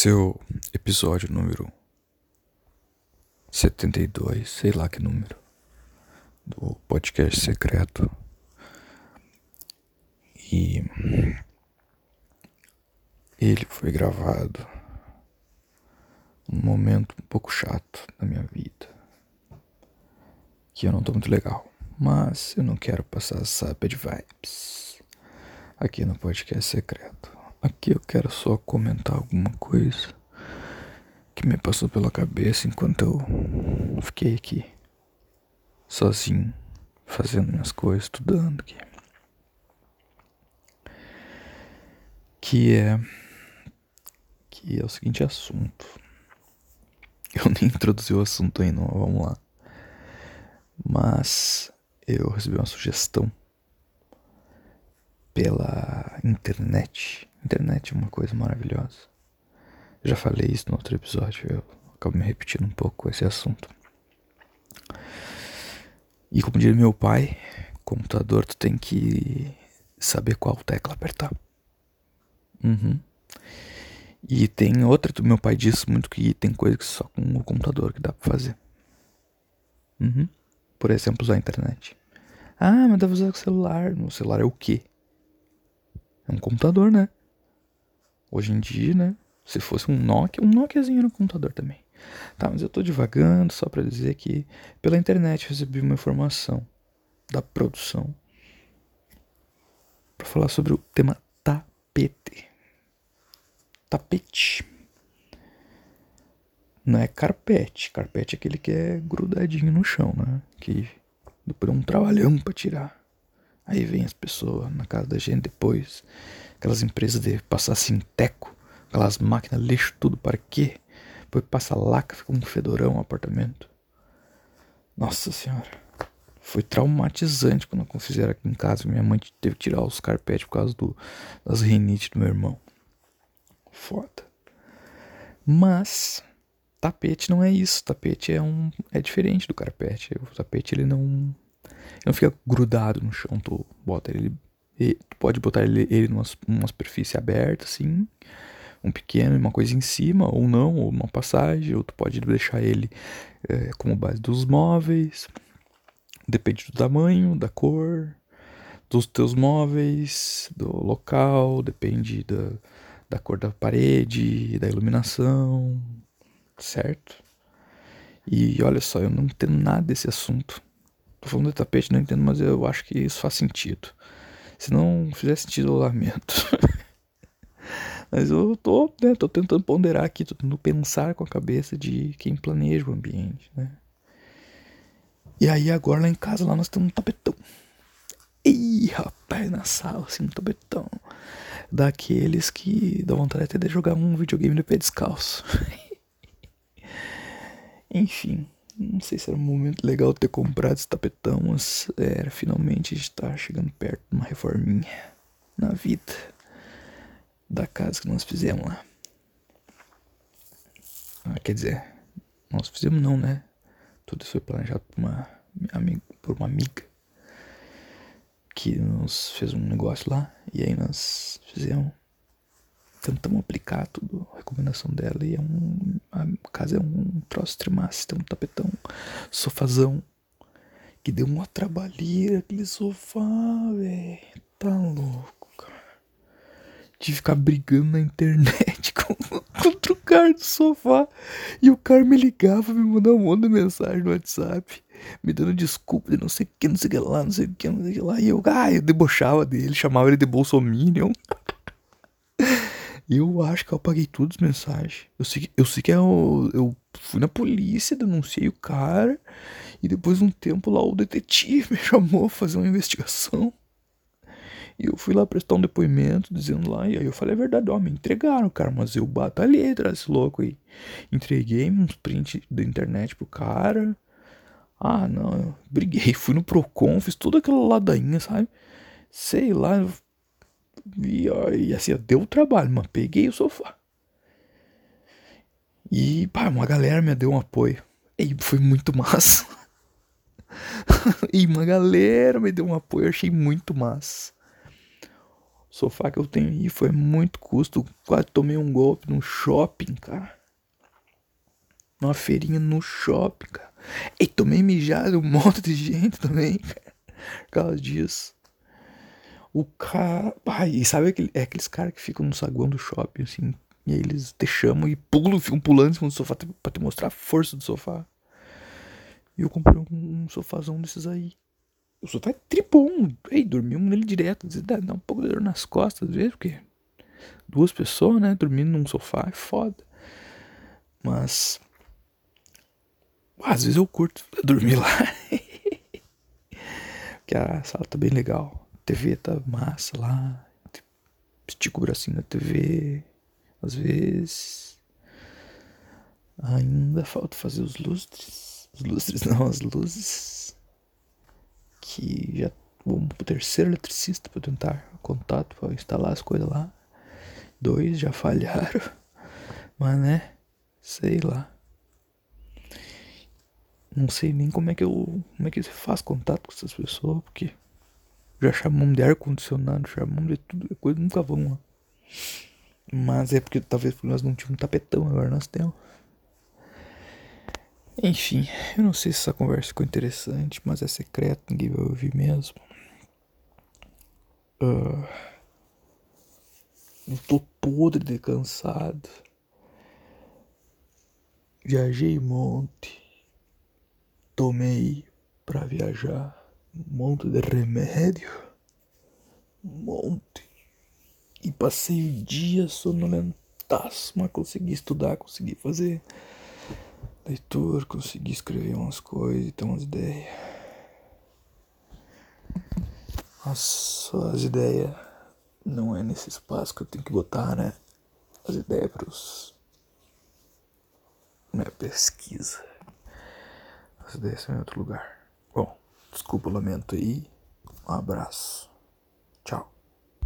Esse é o episódio número 72, sei lá que número, do podcast secreto. E ele foi gravado num momento um pouco chato da minha vida. Que eu não tô muito legal. Mas eu não quero passar essa bad vibes aqui no podcast secreto. Aqui eu quero só comentar alguma coisa que me passou pela cabeça enquanto eu fiquei aqui sozinho, fazendo minhas coisas, estudando aqui. Que é que é o seguinte assunto. Eu nem introduzi o assunto ainda, vamos lá. Mas eu recebi uma sugestão pela internet Internet é uma coisa maravilhosa. Já falei isso no outro episódio, eu acabo me repetindo um pouco esse assunto. E como diria meu pai, computador tu tem que saber qual tecla apertar. Uhum. E tem outra, meu pai disse muito que tem coisa que só com o computador que dá pra fazer. Uhum. Por exemplo, usar a internet. Ah, mas dá pra usar o celular. No celular é o quê? É um computador, né? Hoje em dia, né? Se fosse um Nokia, um Nokiazinho no computador também. Tá, mas eu tô divagando só para dizer que pela internet recebi uma informação da produção para falar sobre o tema tapete. Tapete. Não é carpete. Carpete é aquele que é grudadinho no chão, né? Que é um trabalhão para tirar. Aí vem as pessoas na casa da gente depois aquelas empresas de passar assim teco, aquelas máquinas lixo tudo para quê? Depois passa laca, fica um fedorão no apartamento. Nossa senhora. Foi traumatizante quando fizeram aqui em casa. Minha mãe teve que tirar os carpetes por causa do, das rinites do meu irmão. Foda. Mas tapete não é isso. Tapete é um é diferente do carpete. O tapete ele não ele não fica grudado no chão. Tu bota ele e tu pode botar ele, ele numa, numa superfície aberta, assim, um pequeno, uma coisa em cima, ou não, ou uma passagem, ou tu pode deixar ele é, como base dos móveis. Depende do tamanho, da cor, dos teus móveis, do local, depende da, da cor da parede, da iluminação, certo? E olha só, eu não entendo nada desse assunto. Tô falando de tapete, não entendo, mas eu acho que isso faz sentido. Se não fizer sentido, eu lamento. Mas eu tô, né, tô tentando ponderar aqui, tô tentando pensar com a cabeça de quem planeja o ambiente, né? E aí agora lá em casa, lá nós temos um tapetão. Ih, rapaz, na sala, assim, um tapetão. Daqueles que dá vontade até de jogar um videogame de pé descalço. Enfim. Não sei se era um momento legal ter comprado esse tapetão, mas era finalmente a gente tá chegando perto de uma reforminha na vida da casa que nós fizemos lá. Ah, quer dizer, nós fizemos não, né? Tudo isso foi planejado por uma amiga, por uma amiga que nos fez um negócio lá e aí nós fizemos tentamos aplicar tudo, a recomendação dela, e é um. A casa é um troço tremassa, tem um tapetão, sofazão, que deu uma trabalheira aquele sofá, velho. Tá louco, cara. De ficar brigando na internet com, contra o cara do sofá. E o cara me ligava, me mandava um monte de mensagem no WhatsApp. Me dando desculpa de não sei o que, não sei o que lá, não sei o que, não sei o que lá. E eu, ah, eu debochava dele, chamava ele de Bolsominion. Eu acho que eu apaguei todas as mensagens. Eu sei, eu sei que eu, é eu fui na polícia, denunciei o cara. E depois de um tempo lá o detetive me chamou a fazer uma investigação. E eu fui lá prestar um depoimento dizendo lá. E aí eu falei a verdade, ó, me entregaram, cara. Mas eu batalhei atrás desse louco aí. Entreguei uns prints da internet pro cara. Ah, não, eu briguei, fui no Procon, fiz toda aquela ladainha, sabe? Sei lá, e, e assim, deu trabalho, mas peguei o sofá. E, pá, uma galera me deu um apoio. E foi muito massa. e uma galera me deu um apoio, achei muito massa. sofá que eu tenho aí foi muito custo. Quase tomei um golpe no shopping, cara. Numa feirinha no shopping, cara. E tomei mijado um monte de gente também, cara. Por causa disso. O cara. Ai, e sabe aquele, é aqueles caras que ficam no saguão do shopping, assim. E aí eles te chamam e pulam, ficam pulando em cima do sofá pra te mostrar a força do sofá. E eu comprei um, um sofazão desses aí. O sofá é tripom. Ei, dormimos nele direto. Dá, dá um pouco de dor nas costas, às vezes, porque duas pessoas, né, dormindo num sofá é foda. Mas. Às vezes eu curto dormir lá. porque a sala tá bem legal. TV tá massa lá. O bracinho na TV. Às vezes. Ainda falta fazer os lustres. Os lustres não, as luzes. Que já vamos pro terceiro eletricista para tentar contato para instalar as coisas lá. Dois já falharam. Mas né? Sei lá. Não sei nem como é que eu. Como é que você faz contato com essas pessoas, porque já chamamos de ar-condicionado, chamamos de tudo, é coisa nunca vão lá. Mas é porque talvez porque nós não tínhamos tapetão, agora nós temos. Enfim, eu não sei se essa conversa ficou interessante, mas é secreto, ninguém vai ouvir mesmo. Uh, eu tô podre de cansado. Viajei monte. Tomei pra viajar um monte de remédio. Um monte e passei o dia sonolentaço, mas consegui estudar, consegui fazer leitura, consegui escrever umas coisas ter umas ideias. Nossa, as ideias não é nesse espaço que eu tenho que botar, né? As ideias pros. Minha pesquisa. As ideias são em outro lugar. Desculpa o lamento aí. Um abraço. Tchau.